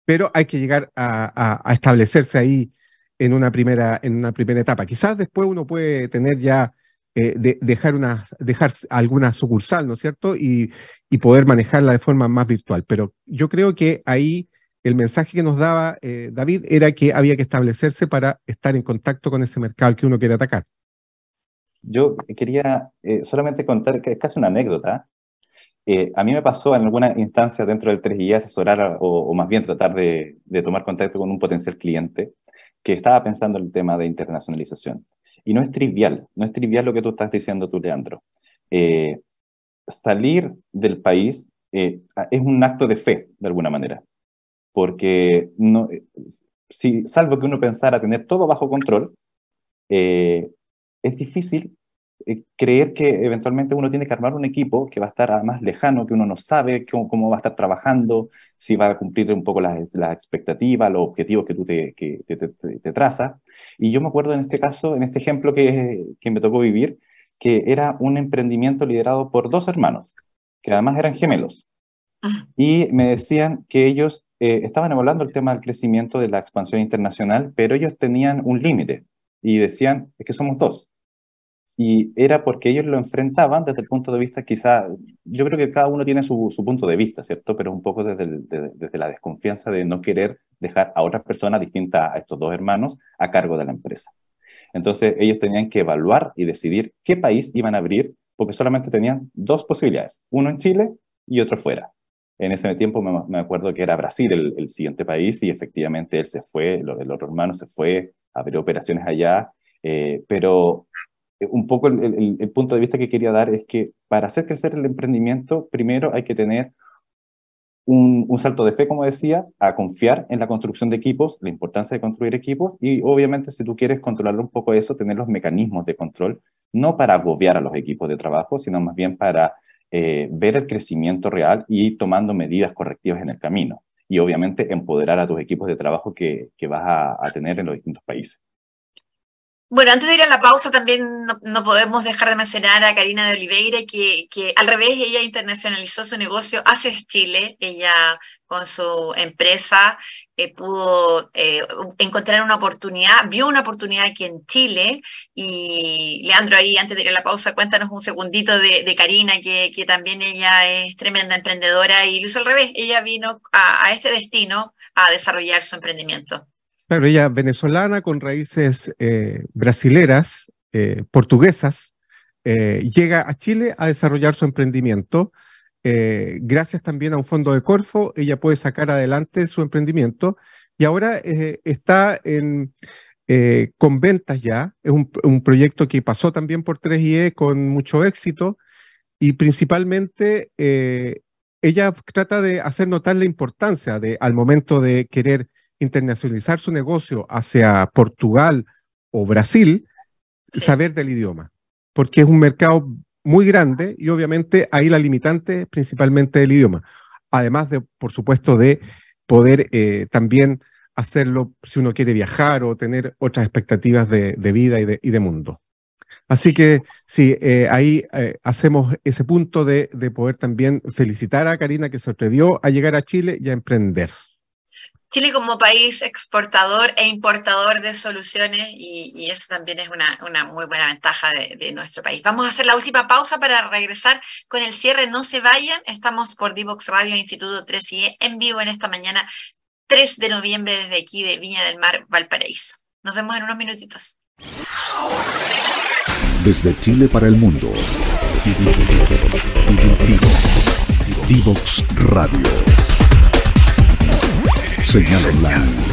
pero hay que llegar a, establecerse ahí en una, primera, en una primera etapa. Quizás después uno puede tener ya, eh, dejar, una, dejar alguna sucursal, ¿no es cierto? Y, poder manejarla de forma más virtual. Pero yo creo que ahí el mensaje que nos daba eh, David era que había que establecerse para estar en contacto con ese mercado que uno quiere atacar. Yo quería eh, solamente contar que es casi una anécdota. A mí me pasó en alguna instancia dentro del 3I asesorar o, más bien tratar de, tomar contacto con un potencial cliente que estaba pensando en el tema de internacionalización. Y no es trivial, no es trivial lo que tú estás diciendo tú, Leandro. Eh, salir del país eh, es un acto de fe, de alguna manera, porque no, si, salvo que uno pensara tener todo bajo control, es difícil eh, creer que eventualmente uno tiene que armar un equipo que va a estar más lejano, que uno no sabe cómo, va a estar trabajando, si va a cumplir un poco las, expectativas, los objetivos que tú te, que te, te, trazas. Y yo me acuerdo en este caso, en este ejemplo que, que me tocó vivir, que era un emprendimiento liderado por dos hermanos, que además eran gemelos. Y me decían que ellos eh, estaban evaluando el tema del crecimiento de la expansión internacional, pero ellos tenían un límite y decían, es que somos dos y era porque ellos lo enfrentaban desde el punto de vista quizá, yo creo que cada uno tiene su, su punto de vista, ¿cierto? Pero un poco desde, desde la desconfianza de no querer dejar a otras personas distintas a estos dos hermanos a cargo de la empresa. Entonces ellos tenían que evaluar y decidir qué país iban a abrir porque solamente tenían dos posibilidades, uno en Chile y otro fuera. En ese tiempo me, me acuerdo que era Brasil el, el, siguiente país y efectivamente él se fue, el, el otro hermano se fue, abrió operaciones allá pero un poco el, punto de vista que quería dar es que para hacer crecer el emprendimiento, primero hay que tener un, salto de fe, como decía, a confiar en la construcción de equipos, la importancia de construir equipos y obviamente si tú quieres controlar un poco eso, tener los mecanismos de control, no para agobiar a los equipos de trabajo, sino más bien para eh, ver el crecimiento real y tomando medidas correctivas en el camino. Y obviamente empoderar a tus equipos de trabajo que, vas a tener en los distintos países. Bueno, antes de ir a la pausa también no, podemos dejar de mencionar a Karina de Oliveira, que, que, al revés, ella internacionalizó su negocio hacia Chile. Ella con su empresa eh, pudo eh, encontrar una oportunidad, vio una oportunidad aquí en Chile. Y Leandro, ahí antes de ir a la pausa, cuéntanos un segundito de, Karina, que, que, también ella es tremenda emprendedora y lo al revés. Ella vino a este destino a desarrollar su emprendimiento. Ella venezolana con raíces eh, brasileras, eh, portuguesas, eh, llega a Chile a desarrollar su emprendimiento. gracias también a un fondo de Corfo, ella puede sacar adelante su emprendimiento y ahora está en, con ventas ya. Es un, un, proyecto que pasó también por 3IE con mucho éxito y principalmente ella trata de hacer notar la importancia de, al momento de querer internacionalizar su negocio hacia Portugal o Brasil, saber del idioma, porque es un mercado muy grande y obviamente ahí la limitante principalmente el idioma, además de, por supuesto, de poder eh, también hacerlo si uno quiere viajar o tener otras expectativas de, vida y de, mundo. Así que sí, eh, ahí eh, hacemos ese punto de, de poder también felicitar a Karina que se atrevió a llegar a Chile y a emprender. Chile como país exportador e importador de soluciones y, eso también es una, muy buena ventaja de, nuestro país. Vamos a hacer la última pausa para regresar con el cierre. No se vayan, estamos por Divox Radio Instituto 3IE en vivo en esta mañana 3 de noviembre desde aquí de Viña del Mar, Valparaíso. Nos vemos en unos minutitos. Desde Chile para el mundo. Divox Radio. Señal online.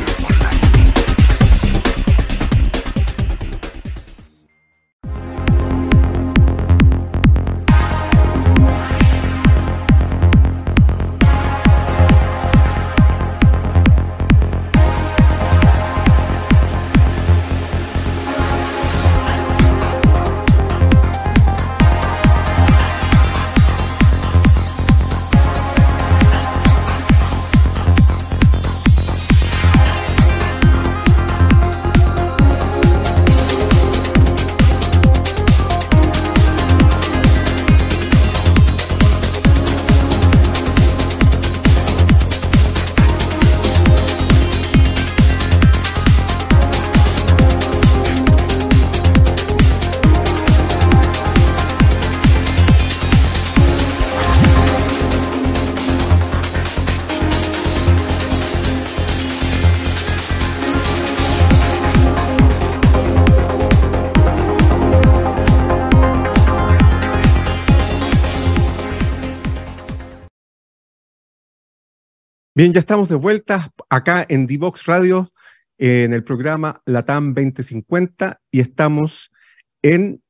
Bien, ya estamos de vuelta acá en Divox Radio, en el programa Latam 2050, y estamos en,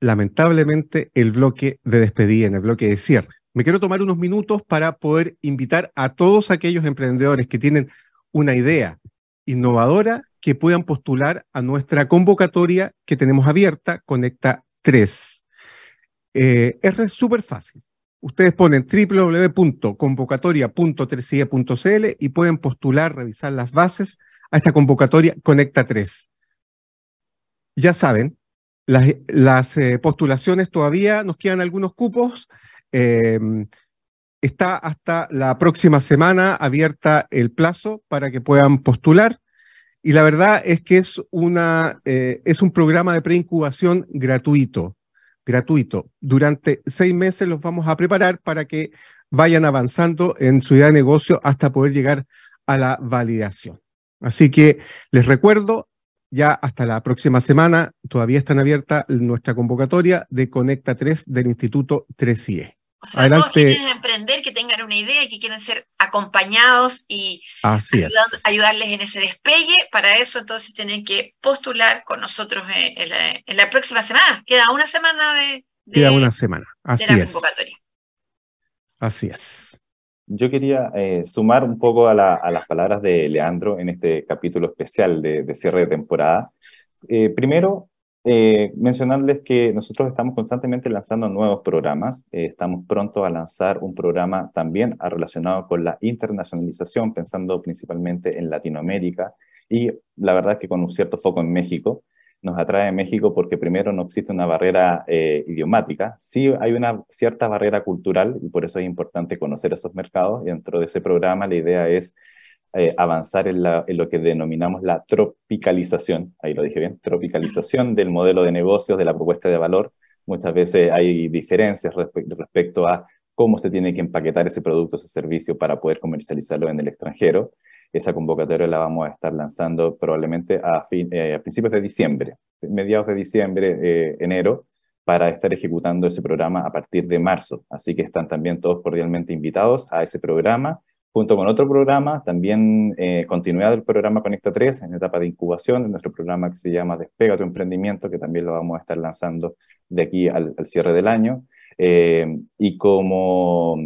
lamentablemente, el bloque de despedida, en el bloque de cierre. Me quiero tomar unos minutos para poder invitar a todos aquellos emprendedores que tienen una idea innovadora que puedan postular a nuestra convocatoria que tenemos abierta, Conecta 3. Eh, es súper fácil. Ustedes ponen www.convocatoria.3CIE.cl y pueden postular, revisar las bases a esta convocatoria Conecta 3. Ya saben, las, eh, postulaciones todavía nos quedan algunos cupos. Em, está hasta la próxima semana abierta el plazo para que puedan postular. Y la verdad es que es, una, eh, es un programa de preincubación gratuito gratuito. Durante seis meses los vamos a preparar para que vayan avanzando en su idea de negocio hasta poder llegar a la validación. Así que les recuerdo, ya hasta la próxima semana todavía están abierta nuestra convocatoria de Conecta 3 del Instituto 3IE. O sea, todos que quieren emprender, que tengan una idea, que quieren ser acompañados y ayudarles en ese despegue. Para eso, entonces, tienen que postular con nosotros en, la, próxima semana. Queda una semana de, Queda una semana. Así la convocatoria. Así es. Yo quería eh, sumar un poco a, las palabras de Leandro en este capítulo especial de, cierre de temporada. Eh, primero, eh, mencionarles que nosotros estamos constantemente lanzando nuevos programas. Eh, estamos pronto a lanzar un programa también relacionado con la internacionalización, pensando principalmente en Latinoamérica y la verdad que con un cierto foco en México. Nos atrae México porque primero no existe una barrera eh, idiomática, sí hay una cierta barrera cultural y por eso es importante conocer esos mercados. Y dentro de ese programa la idea es eh, avanzar en, lo que denominamos la tropicalización, ahí lo dije bien, tropicalización del modelo de negocios, de la propuesta de valor. Muchas veces hay diferencias respecto a cómo se tiene que empaquetar ese producto, ese servicio para poder comercializarlo en el extranjero. Esa convocatoria la vamos a estar lanzando probablemente a, eh, principios de diciembre, mediados de diciembre, eh, enero, para estar ejecutando ese programa a partir de marzo. Así que están también todos cordialmente invitados a ese programa junto con otro programa, también eh, continuidad del programa Conecta 3 en etapa de incubación, de nuestro programa que se llama Despega tu emprendimiento, que también lo vamos a estar lanzando de aquí al, cierre del año. Eh, y, como,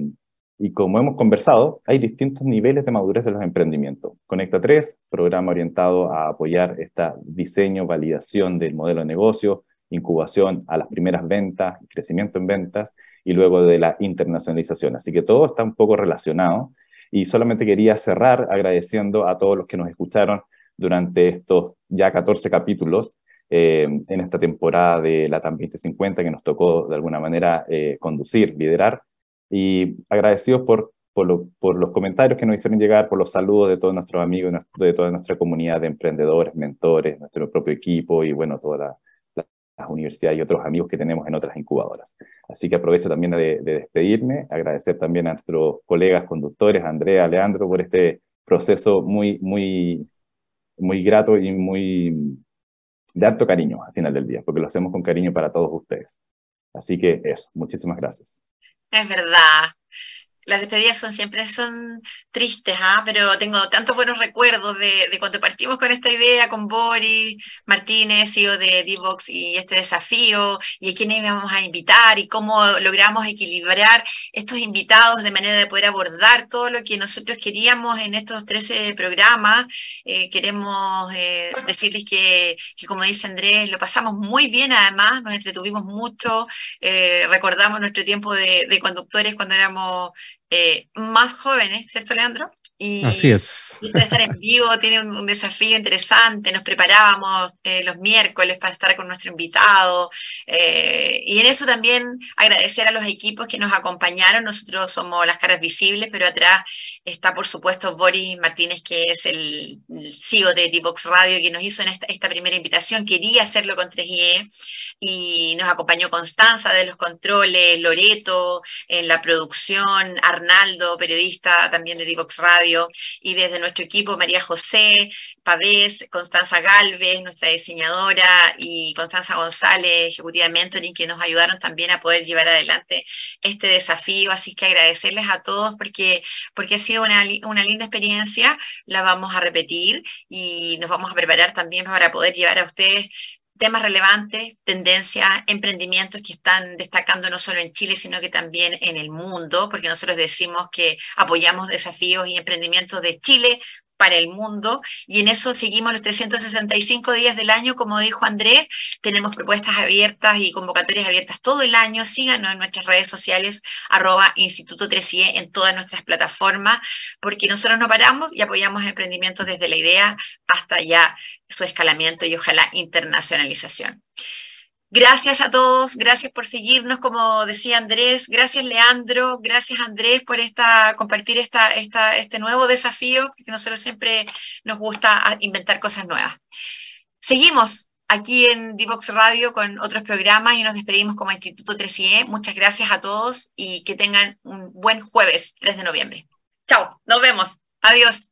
y como hemos conversado, hay distintos niveles de madurez de los emprendimientos. Conecta 3, programa orientado a apoyar este diseño, validación del modelo de negocio, incubación a las primeras ventas, crecimiento en ventas y luego de la internacionalización. Así que todo está un poco relacionado y solamente quería cerrar agradeciendo a todos los que nos escucharon durante estos ya 14 capítulos eh, en esta temporada de la TAM 2050 que nos tocó de alguna manera eh, conducir, liderar. Y agradecidos por, por, por, los comentarios que nos hicieron llegar, por los saludos de todos nuestros amigos, de toda nuestra comunidad de emprendedores, mentores, nuestro propio equipo y bueno, toda la, universidades y otros amigos que tenemos en otras incubadoras. Así que aprovecho también de, despedirme, agradecer también a nuestros colegas conductores, Andrea, Leandro, por este proceso muy, muy, muy grato y muy de alto cariño al final del día, porque lo hacemos con cariño para todos ustedes. Así que eso, muchísimas gracias. Es verdad las despedidas son siempre son tristes, ¿ah? pero tengo tantos buenos recuerdos de, cuando partimos con esta idea con Boris Martínez, CEO de Divox, y este desafío, y a quiénes íbamos a invitar, y cómo logramos equilibrar estos invitados de manera de poder abordar todo lo que nosotros queríamos en estos 13 programas. Eh, queremos eh, decirles que, como dice Andrés, lo pasamos muy bien, además, nos entretuvimos mucho, eh, recordamos nuestro tiempo de, de conductores cuando éramos eh, más jóvenes, ¿cierto, Leandro? Y, Así es. estar en vivo tiene un, desafío interesante. Nos preparábamos eh, los miércoles para estar con nuestro invitado. Eh, y en eso también agradecer a los equipos que nos acompañaron. Nosotros somos las caras visibles, pero atrás está, por supuesto, Boris Martínez, que es el, CEO de Divox Radio, que nos hizo en esta, esta, primera invitación. Quería hacerlo con 3IE y nos acompañó Constanza de los controles, Loreto en la producción, Arnaldo, periodista también de Divox Radio y desde nuestro equipo María José, Pavés, Constanza Galvez, nuestra diseñadora, y Constanza González, ejecutiva de mentoring, que nos ayudaron también a poder llevar adelante este desafío. Así que agradecerles a todos porque, porque ha sido una, una linda experiencia, la vamos a repetir y nos vamos a preparar también para poder llevar a ustedes temas relevantes, tendencias, emprendimientos que están destacando no solo en Chile, sino que también en el mundo, porque nosotros decimos que apoyamos desafíos y emprendimientos de Chile para el mundo y en eso seguimos los 365 días del año, como dijo Andrés, tenemos propuestas abiertas y convocatorias abiertas todo el año, síganos en nuestras redes sociales, arroba Instituto 3IE en todas nuestras plataformas, porque nosotros no paramos y apoyamos emprendimientos desde la idea hasta ya su escalamiento y ojalá internacionalización. Gracias a todos, gracias por seguirnos, como decía Andrés, gracias Leandro, gracias Andrés por compartir este nuevo desafío, porque nosotros siempre nos gusta inventar cosas nuevas. Seguimos aquí en Divox Radio con otros programas y nos despedimos como Instituto 3IE. Muchas gracias a todos y que tengan un buen jueves 3 de noviembre. Chao, nos vemos. Adiós.